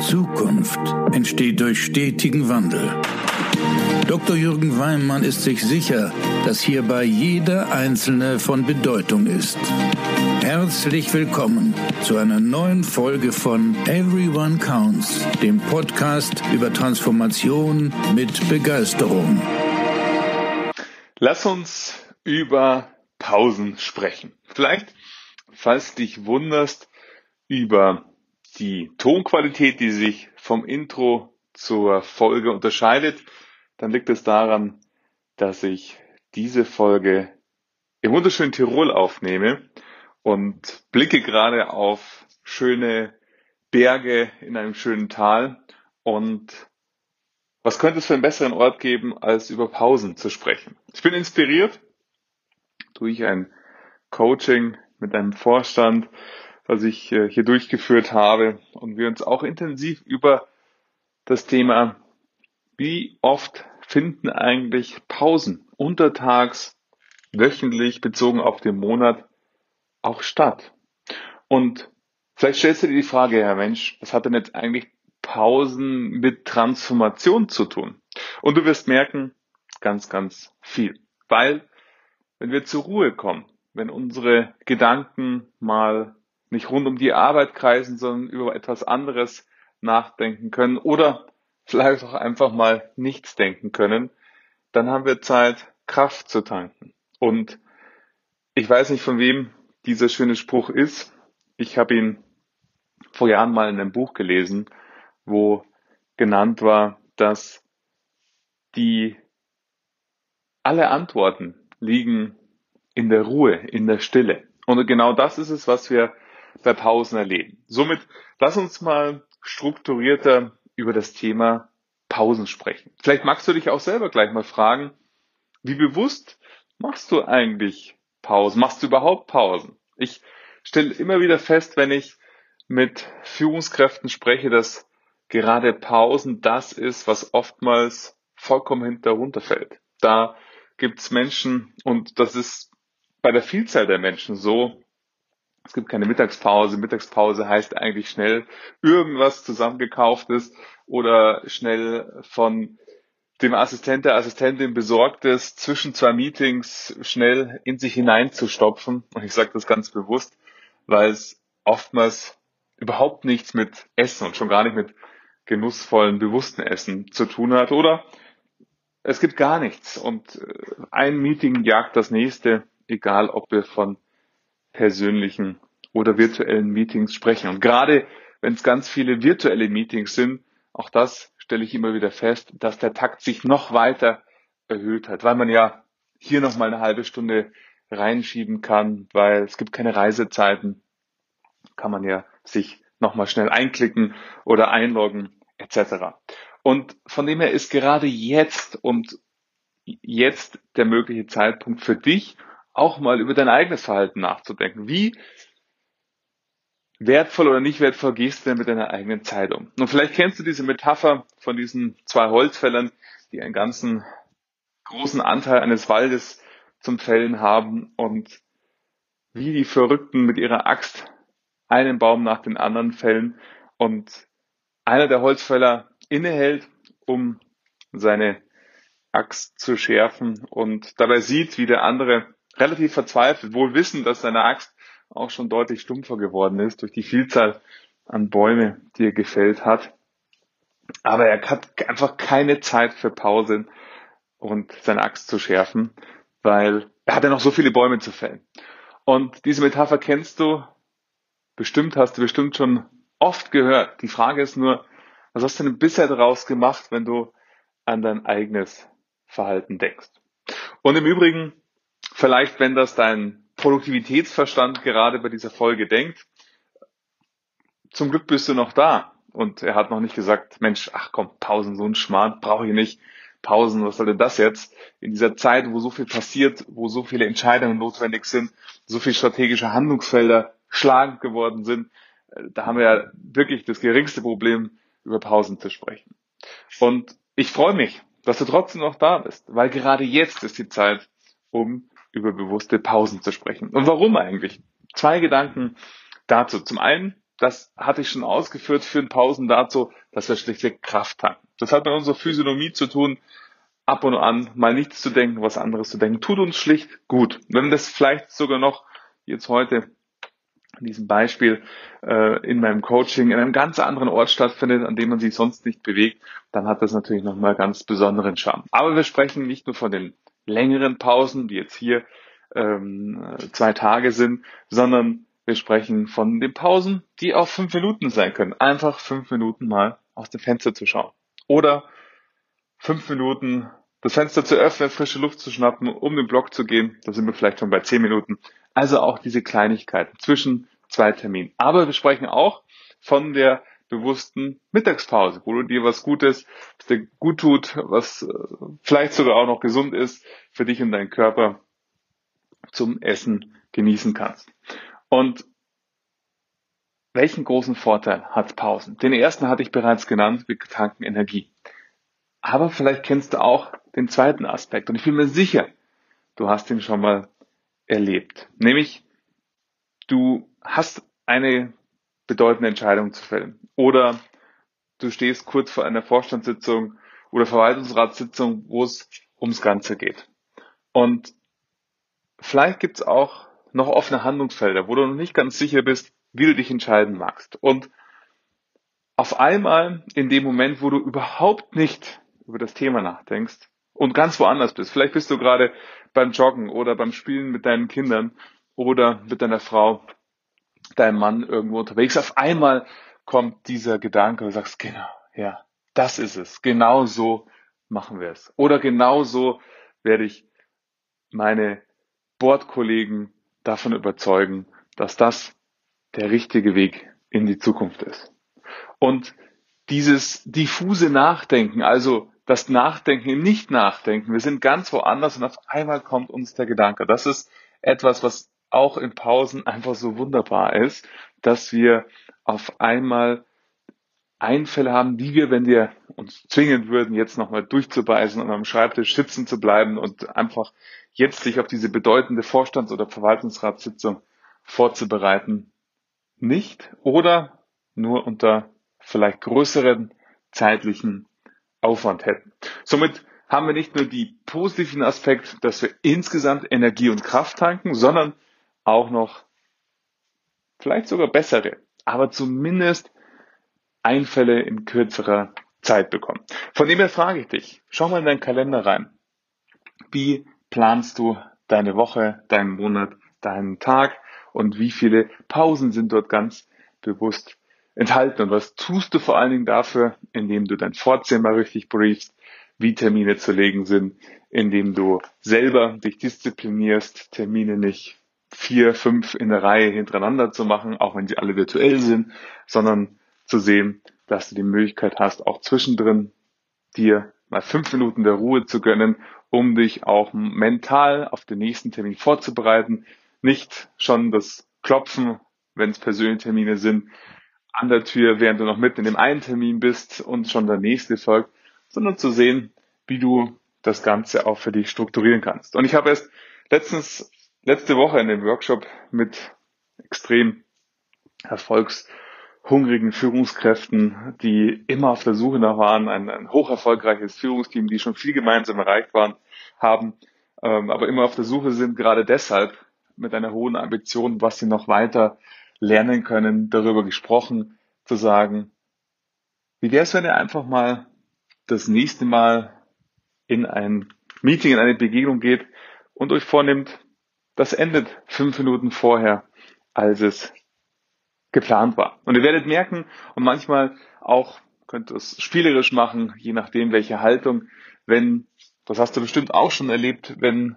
Zukunft entsteht durch stetigen Wandel. Dr. Jürgen Weimann ist sich sicher, dass hierbei jeder Einzelne von Bedeutung ist. Herzlich willkommen zu einer neuen Folge von Everyone Counts, dem Podcast über Transformation mit Begeisterung. Lass uns über Pausen sprechen. Vielleicht, falls dich wunderst, über die Tonqualität, die sich vom Intro zur Folge unterscheidet, dann liegt es daran, dass ich diese Folge im wunderschönen Tirol aufnehme und blicke gerade auf schöne Berge in einem schönen Tal. Und was könnte es für einen besseren Ort geben, als über Pausen zu sprechen? Ich bin inspiriert durch ein Coaching mit einem Vorstand, was ich äh, hier durchgeführt habe und wir uns auch intensiv über das Thema, wie oft finden eigentlich Pausen untertags, wöchentlich bezogen auf den Monat auch statt. Und vielleicht stellst du dir die Frage, Herr Mensch, was hat denn jetzt eigentlich Pausen mit Transformation zu tun? Und du wirst merken, ganz, ganz viel. Weil, wenn wir zur Ruhe kommen, wenn unsere Gedanken mal nicht rund um die Arbeit kreisen, sondern über etwas anderes nachdenken können oder vielleicht auch einfach mal nichts denken können, dann haben wir Zeit, Kraft zu tanken. Und ich weiß nicht, von wem dieser schöne Spruch ist. Ich habe ihn vor Jahren mal in einem Buch gelesen, wo genannt war, dass die alle Antworten liegen in der Ruhe, in der Stille. Und genau das ist es, was wir Pausen erleben. Somit lass uns mal strukturierter über das Thema Pausen sprechen. Vielleicht magst du dich auch selber gleich mal fragen, wie bewusst machst du eigentlich Pausen? Machst du überhaupt Pausen? Ich stelle immer wieder fest, wenn ich mit Führungskräften spreche, dass gerade Pausen das ist, was oftmals vollkommen hinter runterfällt. Da gibt's Menschen, und das ist bei der Vielzahl der Menschen so, es gibt keine Mittagspause. Mittagspause heißt eigentlich schnell irgendwas zusammengekauftes oder schnell von dem Assistent der Assistentin besorgtes zwischen zwei Meetings schnell in sich hineinzustopfen. Und ich sage das ganz bewusst, weil es oftmals überhaupt nichts mit Essen und schon gar nicht mit genussvollen, bewussten Essen zu tun hat. Oder es gibt gar nichts und äh, ein Meeting jagt das nächste, egal ob wir von persönlichen oder virtuellen Meetings sprechen. Und gerade wenn es ganz viele virtuelle Meetings sind, auch das stelle ich immer wieder fest, dass der Takt sich noch weiter erhöht hat, weil man ja hier noch mal eine halbe Stunde reinschieben kann, weil es gibt keine Reisezeiten, kann man ja sich noch mal schnell einklicken oder einloggen etc. Und von dem her ist gerade jetzt und jetzt der mögliche Zeitpunkt für dich auch mal über dein eigenes Verhalten nachzudenken. Wie wertvoll oder nicht wertvoll gehst du denn mit deiner eigenen Zeit um? Und vielleicht kennst du diese Metapher von diesen zwei Holzfällern, die einen ganzen großen Anteil eines Waldes zum Fällen haben und wie die Verrückten mit ihrer Axt einen Baum nach den anderen fällen und einer der Holzfäller innehält, um seine Axt zu schärfen und dabei sieht, wie der andere relativ verzweifelt, wohl wissend, dass seine Axt auch schon deutlich stumpfer geworden ist durch die Vielzahl an Bäume, die er gefällt hat. Aber er hat einfach keine Zeit für Pause und seine Axt zu schärfen, weil er hat ja noch so viele Bäume zu fällen. Und diese Metapher kennst du bestimmt, hast du bestimmt schon oft gehört. Die Frage ist nur, was hast du denn bisher daraus gemacht, wenn du an dein eigenes Verhalten denkst? Und im Übrigen Vielleicht, wenn das dein Produktivitätsverstand gerade bei dieser Folge denkt, zum Glück bist du noch da. Und er hat noch nicht gesagt, Mensch, ach komm, Pausen, so ein Schmarrn, brauche ich nicht. Pausen, was soll denn das jetzt? In dieser Zeit, wo so viel passiert, wo so viele Entscheidungen notwendig sind, so viele strategische Handlungsfelder schlagend geworden sind, äh, da haben wir ja wirklich das geringste Problem, über Pausen zu sprechen. Und ich freue mich, dass du trotzdem noch da bist, weil gerade jetzt ist die Zeit, um über bewusste Pausen zu sprechen. Und warum eigentlich? Zwei Gedanken dazu. Zum einen das hatte ich schon ausgeführt, führen Pausen dazu, dass wir schlichtweg Kraft tanken. Das hat mit unserer Physiognomie zu tun, ab und an mal nichts zu denken, was anderes zu denken, tut uns schlicht gut. Wenn das vielleicht sogar noch jetzt heute in diesem Beispiel äh, in meinem Coaching in einem ganz anderen Ort stattfindet, an dem man sich sonst nicht bewegt, dann hat das natürlich nochmal ganz besonderen Charme. Aber wir sprechen nicht nur von den längeren Pausen, die jetzt hier ähm, zwei Tage sind, sondern wir sprechen von den Pausen, die auch fünf Minuten sein können. Einfach fünf Minuten mal aus dem Fenster zu schauen. Oder fünf Minuten das Fenster zu öffnen, frische Luft zu schnappen, um den Block zu gehen. Da sind wir vielleicht schon bei zehn Minuten. Also auch diese Kleinigkeiten zwischen zwei Terminen. Aber wir sprechen auch von der bewussten Mittagspause, wo du dir was Gutes, was dir gut tut, was äh, vielleicht sogar auch noch gesund ist für dich und deinen Körper zum Essen genießen kannst. Und welchen großen Vorteil hat Pausen? Den ersten hatte ich bereits genannt, wir tanken Energie. Aber vielleicht kennst du auch den zweiten Aspekt und ich bin mir sicher, du hast ihn schon mal erlebt. Nämlich, du hast eine bedeutende Entscheidung zu fällen oder du stehst kurz vor einer Vorstandssitzung oder Verwaltungsratssitzung, wo es ums Ganze geht. Und vielleicht gibt es auch noch offene Handlungsfelder, wo du noch nicht ganz sicher bist, wie du dich entscheiden magst. Und auf einmal in dem Moment, wo du überhaupt nicht über das Thema nachdenkst und ganz woanders bist, vielleicht bist du gerade beim Joggen oder beim Spielen mit deinen Kindern oder mit deiner Frau, deinem Mann irgendwo unterwegs, auf einmal kommt dieser Gedanke und sagst, genau, ja, das ist es, genau so machen wir es. Oder genau so werde ich meine Bordkollegen davon überzeugen, dass das der richtige Weg in die Zukunft ist. Und dieses diffuse Nachdenken, also das Nachdenken im Nicht-Nachdenken, wir sind ganz woanders und auf einmal kommt uns der Gedanke. Das ist etwas, was auch in Pausen einfach so wunderbar ist, dass wir auf einmal Einfälle haben, die wir, wenn wir uns zwingen würden, jetzt nochmal durchzubeißen und am Schreibtisch sitzen zu bleiben und einfach jetzt sich auf diese bedeutende Vorstands- oder Verwaltungsratssitzung vorzubereiten, nicht oder nur unter vielleicht größeren zeitlichen Aufwand hätten. Somit haben wir nicht nur die positiven Aspekt, dass wir insgesamt Energie und Kraft tanken, sondern auch noch vielleicht sogar bessere, aber zumindest Einfälle in kürzerer Zeit bekommen. Von dem her frage ich dich, schau mal in deinen Kalender rein. Wie planst du deine Woche, deinen Monat, deinen Tag und wie viele Pausen sind dort ganz bewusst enthalten und was tust du vor allen Dingen dafür, indem du dein Vorzimmer richtig briefst, wie Termine zu legen sind, indem du selber dich disziplinierst, Termine nicht vier, fünf in der Reihe hintereinander zu machen, auch wenn sie alle virtuell sind, sondern zu sehen, dass du die Möglichkeit hast, auch zwischendrin dir mal fünf Minuten der Ruhe zu gönnen, um dich auch mental auf den nächsten Termin vorzubereiten. Nicht schon das Klopfen, wenn es persönliche Termine sind, an der Tür, während du noch mitten in dem einen Termin bist und schon der nächste folgt, sondern zu sehen, wie du das Ganze auch für dich strukturieren kannst. Und ich habe erst letztens, letzte Woche in dem Workshop mit extrem erfolgshungrigen Führungskräften, die immer auf der Suche nach waren, ein, ein hoch erfolgreiches Führungsteam, die schon viel gemeinsam erreicht waren, haben, ähm, aber immer auf der Suche sind, gerade deshalb mit einer hohen Ambition, was sie noch weiter lernen können, darüber gesprochen, zu sagen, wie wäre es, wenn ihr einfach mal das nächste Mal in ein Meeting, in eine Begegnung geht und euch vornimmt, das endet fünf Minuten vorher, als es geplant war. Und ihr werdet merken, und manchmal auch könnt ihr es spielerisch machen, je nachdem welche Haltung, wenn, das hast du bestimmt auch schon erlebt, wenn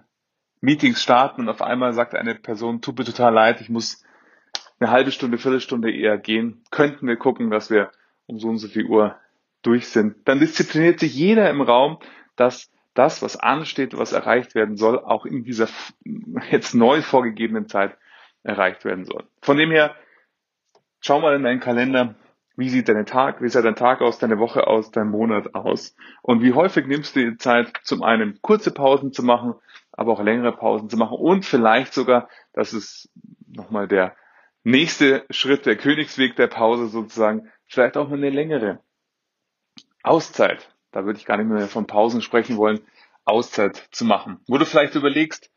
Meetings starten und auf einmal sagt eine Person, tut mir total leid, ich muss eine halbe Stunde, Viertelstunde eher gehen, könnten wir gucken, dass wir um so und so viel Uhr durch sind. Dann diszipliniert sich jeder im Raum, dass das, was ansteht, was erreicht werden soll, auch in dieser jetzt neu vorgegebenen Zeit erreicht werden soll. Von dem her, schau mal in deinen Kalender, wie sieht dein Tag, wie sieht dein Tag aus, deine Woche aus, dein Monat aus und wie häufig nimmst du dir Zeit, zum einen kurze Pausen zu machen, aber auch längere Pausen zu machen und vielleicht sogar, das ist nochmal der nächste Schritt, der Königsweg der Pause sozusagen, vielleicht auch mal eine längere Auszeit. Da würde ich gar nicht mehr von Pausen sprechen wollen, Auszeit zu machen. Wo du vielleicht überlegst,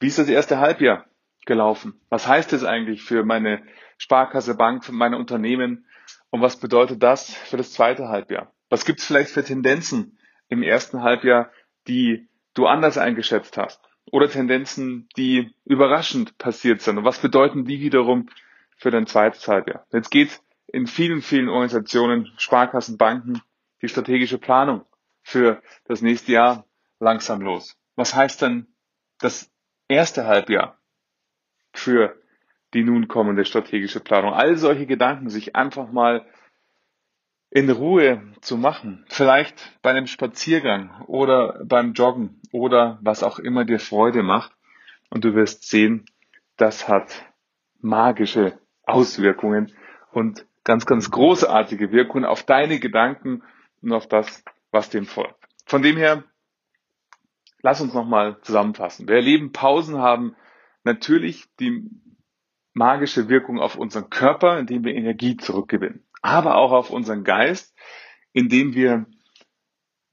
wie ist das erste Halbjahr gelaufen? Was heißt das eigentlich für meine Sparkasse Bank, für meine Unternehmen? Und was bedeutet das für das zweite Halbjahr? Was gibt es vielleicht für Tendenzen im ersten Halbjahr, die du anders eingeschätzt hast? Oder Tendenzen, die überraschend passiert sind? Und was bedeuten die wiederum für dein zweites Halbjahr? Jetzt geht in vielen, vielen Organisationen, Sparkassen, Banken, die strategische Planung für das nächste Jahr langsam los. Was heißt denn das erste Halbjahr für die nun kommende strategische Planung? All solche Gedanken sich einfach mal in Ruhe zu machen. Vielleicht bei einem Spaziergang oder beim Joggen oder was auch immer dir Freude macht. Und du wirst sehen, das hat magische Auswirkungen und ganz, ganz großartige Wirkungen auf deine Gedanken und auf das, was dem folgt. Von dem her, lass uns nochmal zusammenfassen. Wir erleben Pausen haben natürlich die magische Wirkung auf unseren Körper, indem wir Energie zurückgewinnen aber auch auf unseren Geist, indem wir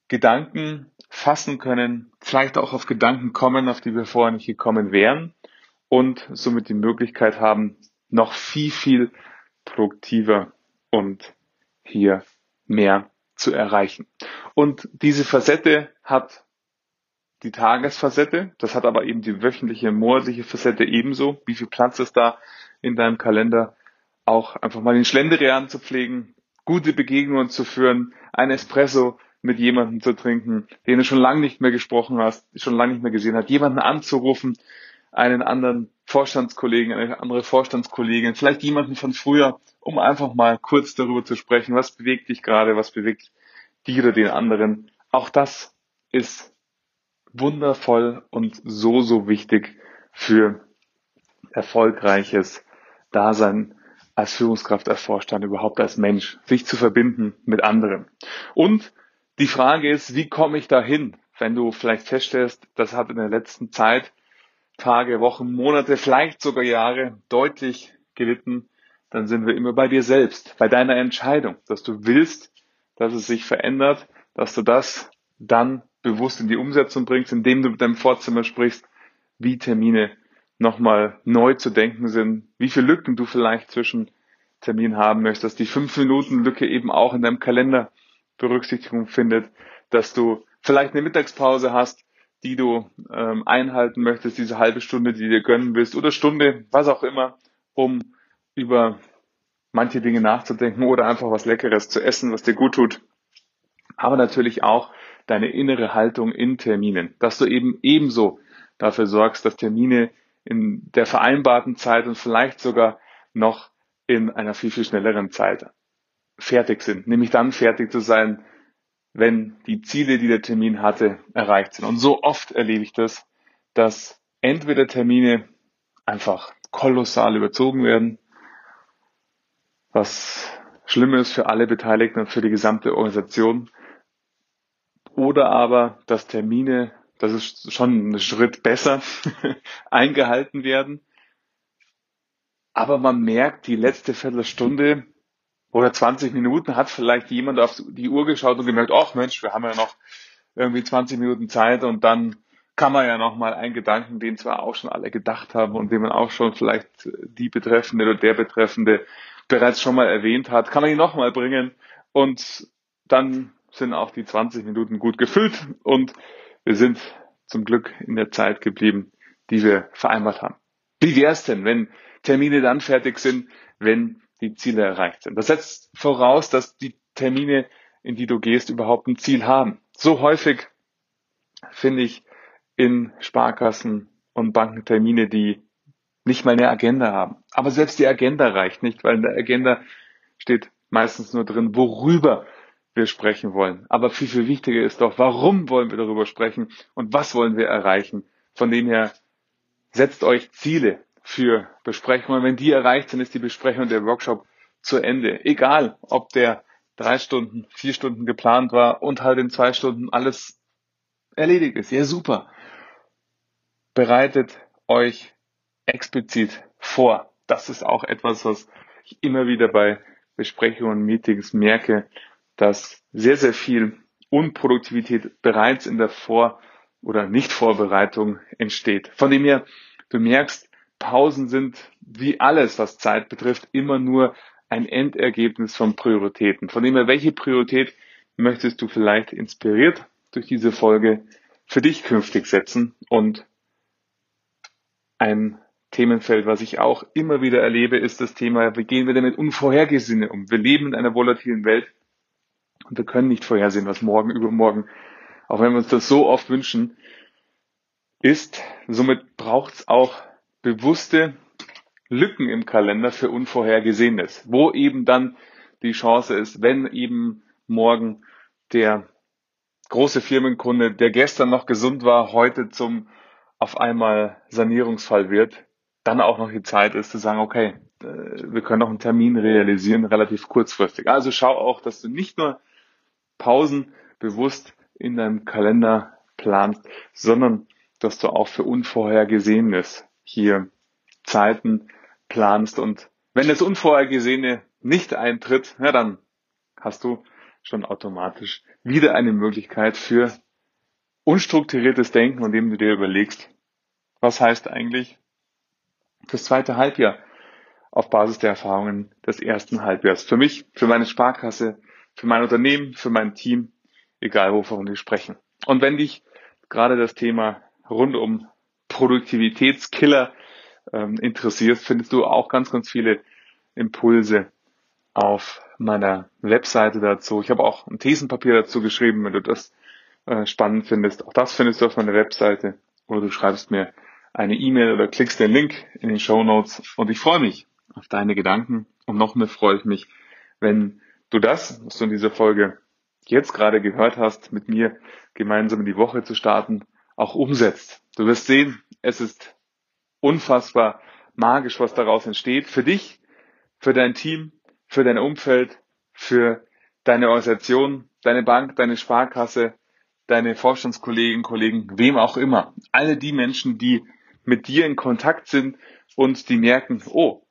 Gedanken fassen können, vielleicht auch auf Gedanken kommen, auf die wir vorher nicht gekommen wären und somit die Möglichkeit haben, noch viel, viel produktiver und hier mehr zu erreichen. Und diese Facette hat die Tagesfacette, das hat aber eben die wöchentliche, monatliche Facette ebenso. Wie viel Platz ist da in deinem Kalender? auch einfach mal den Schlenderian zu pflegen, gute Begegnungen zu führen, ein Espresso mit jemandem zu trinken, den du schon lange nicht mehr gesprochen hast, schon lange nicht mehr gesehen hast, jemanden anzurufen, einen anderen Vorstandskollegen, eine andere Vorstandskollegin, vielleicht jemanden von früher, um einfach mal kurz darüber zu sprechen, was bewegt dich gerade, was bewegt die oder den anderen. Auch das ist wundervoll und so, so wichtig für erfolgreiches Dasein als Führungskraft, als Vorstand, überhaupt als Mensch, sich zu verbinden mit anderen. Und die Frage ist, wie komme ich dahin, wenn du vielleicht feststellst, das hat in der letzten Zeit Tage, Wochen, Monate, vielleicht sogar Jahre deutlich gelitten, dann sind wir immer bei dir selbst, bei deiner Entscheidung, dass du willst, dass es sich verändert, dass du das dann bewusst in die Umsetzung bringst, indem du mit deinem Vorzimmer sprichst, wie Termine nochmal neu zu denken sind, wie viele Lücken du vielleicht zwischen Termin haben möchtest, die fünf Minuten Lücke eben auch in deinem Kalender Berücksichtigung findet, dass du vielleicht eine Mittagspause hast, die du ähm, einhalten möchtest, diese halbe Stunde, die dir gönnen willst oder Stunde, was auch immer, um über manche Dinge nachzudenken oder einfach was Leckeres zu essen, was dir gut tut. Aber natürlich auch deine innere Haltung in Terminen, dass du eben ebenso dafür sorgst, dass Termine in der vereinbarten Zeit und vielleicht sogar noch in einer viel, viel schnelleren Zeit fertig sind. Nämlich dann fertig zu sein, wenn die Ziele, die der Termin hatte, erreicht sind. Und so oft erlebe ich das, dass entweder Termine einfach kolossal überzogen werden, was schlimm ist für alle Beteiligten und für die gesamte Organisation, oder aber, dass Termine das ist schon ein Schritt besser, eingehalten werden. Aber man merkt, die letzte Viertelstunde oder 20 Minuten hat vielleicht jemand auf die Uhr geschaut und gemerkt, ach Mensch, wir haben ja noch irgendwie 20 Minuten Zeit und dann kann man ja noch mal einen Gedanken, den zwar auch schon alle gedacht haben und den man auch schon vielleicht die Betreffende oder der Betreffende bereits schon mal erwähnt hat, kann man ihn noch mal bringen und dann sind auch die 20 Minuten gut gefüllt und wir sind zum Glück in der Zeit geblieben, die wir vereinbart haben. Wie wäre es denn, wenn Termine dann fertig sind, wenn die Ziele erreicht sind? Das setzt voraus, dass die Termine, in die du gehst, überhaupt ein Ziel haben. So häufig finde ich in Sparkassen und Banken Termine, die nicht mal eine Agenda haben. Aber selbst die Agenda reicht nicht, weil in der Agenda steht meistens nur drin, worüber wir sprechen wollen. Aber viel, viel wichtiger ist doch, warum wollen wir darüber sprechen und was wollen wir erreichen. Von dem her, setzt euch Ziele für Besprechungen. Wenn die erreicht sind, ist die Besprechung der Workshop zu Ende. Egal, ob der drei Stunden, vier Stunden geplant war und halt in zwei Stunden alles erledigt ist. Ja, super. Bereitet euch explizit vor. das ist auch etwas, was ich immer wieder bei Besprechungen und Meetings merke, dass sehr, sehr viel Unproduktivität bereits in der Vor- oder Nicht-Vorbereitung entsteht. Von dem her, du merkst, Pausen sind wie alles, was Zeit betrifft, immer nur ein Endergebnis von Prioritäten. Von dem her, welche Priorität möchtest du vielleicht inspiriert durch diese Folge für dich künftig setzen und ein Themenfeld, was ich auch immer wieder erlebe, ist das Thema, wie gehen wir denn mit Unvorhergesehenen um? Wir leben in einer volatilen Welt und wir können nicht vorhersehen, was morgen, übermorgen, auch wenn wir uns das so oft wünschen, ist. Somit braucht es auch bewusste Lücken im Kalender für Unvorhergesehenes, wo eben dann die Chance ist, wenn eben morgen der große Firmenkunde, der gestern noch gesund war, heute zum auf einmal Sanierungsfall wird, dann auch noch die Zeit ist zu sagen, okay, äh, wir können auch einen Termin realisieren, relativ kurzfristig. Also schau auch, dass du nicht nur Pausen bewusst in deinem Kalender planst, sondern dass du auch für Unvorhergesehenes hier Zeiten planst. Und wenn das Unvorhergesehene nicht eintritt, ja, dann hast du schon automatisch wieder eine Möglichkeit für unstrukturiertes Denken, indem du dir überlegst, was heißt eigentlich das zweite Halbjahr auf Basis der Erfahrungen des ersten Halbjahres. Für mich, für meine Sparkasse, für mein Unternehmen, für mein Team, egal wovon wir sprechen. Und wenn dich gerade das Thema rund um Produktivitätskiller ähm, interessiert, findest du auch ganz, ganz viele Impulse auf meiner Webseite dazu. Ich habe auch ein Thesenpapier dazu geschrieben, wenn du das äh, spannend findest. Auch das findest du auf meiner Webseite oder du schreibst mir eine E-Mail oder klickst den Link in den Show Notes und ich freue mich auf deine Gedanken und noch mehr freue ich mich, wenn du das, was du in dieser Folge jetzt gerade gehört hast, mit mir gemeinsam in die Woche zu starten, auch umsetzt. Du wirst sehen, es ist unfassbar magisch, was daraus entsteht. Für dich, für dein Team, für dein Umfeld, für deine Organisation, deine Bank, deine Sparkasse, deine Forschungskollegen, Kollegen, wem auch immer. Alle die Menschen, die mit dir in Kontakt sind und die merken, oh,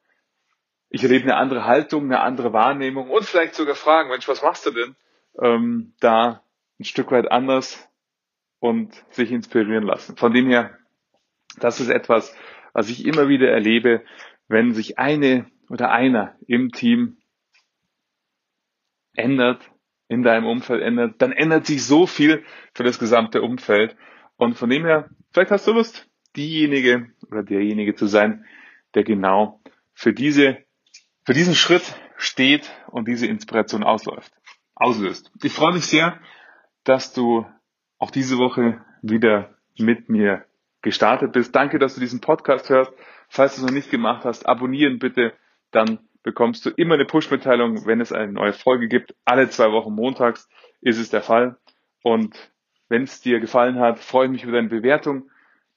ich erlebe eine andere Haltung, eine andere Wahrnehmung und vielleicht sogar fragen, Mensch, was machst du denn? Ähm, da ein Stück weit anders und sich inspirieren lassen. Von dem her, das ist etwas, was ich immer wieder erlebe, wenn sich eine oder einer im Team ändert, in deinem Umfeld ändert, dann ändert sich so viel für das gesamte Umfeld. Und von dem her, vielleicht hast du Lust, diejenige oder derjenige zu sein, der genau für diese, für diesen Schritt steht und diese Inspiration ausläuft, auslöst. Ich freue mich sehr, dass du auch diese Woche wieder mit mir gestartet bist. Danke, dass du diesen Podcast hörst. Falls du es noch nicht gemacht hast, abonnieren bitte, dann bekommst du immer eine Push-Mitteilung, wenn es eine neue Folge gibt. Alle zwei Wochen montags ist es der Fall. Und wenn es dir gefallen hat, freue ich mich über deine Bewertung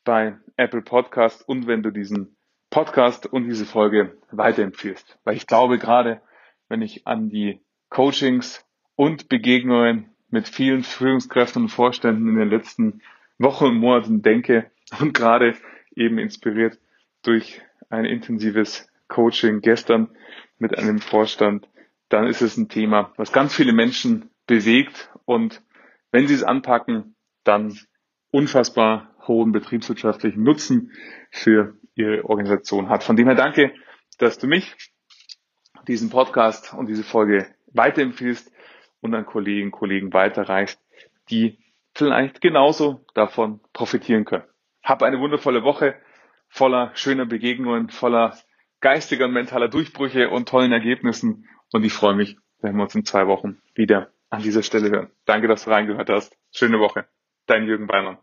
bei Apple Podcast und wenn du diesen Podcast und diese Folge weiterempfiehlst. Weil ich glaube gerade, wenn ich an die Coachings und Begegnungen mit vielen Führungskräften und Vorständen in den letzten Wochen und Monaten denke und gerade eben inspiriert durch ein intensives Coaching gestern mit einem Vorstand, dann ist es ein Thema, was ganz viele Menschen bewegt und wenn sie es anpacken, dann unfassbar hohen betriebswirtschaftlichen Nutzen für ihre Organisation hat. Von dem her danke, dass du mich, diesen Podcast und diese Folge weiterempfiehlst und an Kolleginnen und Kollegen weiterreichst, die vielleicht genauso davon profitieren können. Hab eine wundervolle Woche voller schöner Begegnungen, voller geistiger und mentaler Durchbrüche und tollen Ergebnissen. Und ich freue mich, wenn wir uns in zwei Wochen wieder an dieser Stelle hören. Danke, dass du reingehört hast. Schöne Woche. Dein Jürgen Beimann.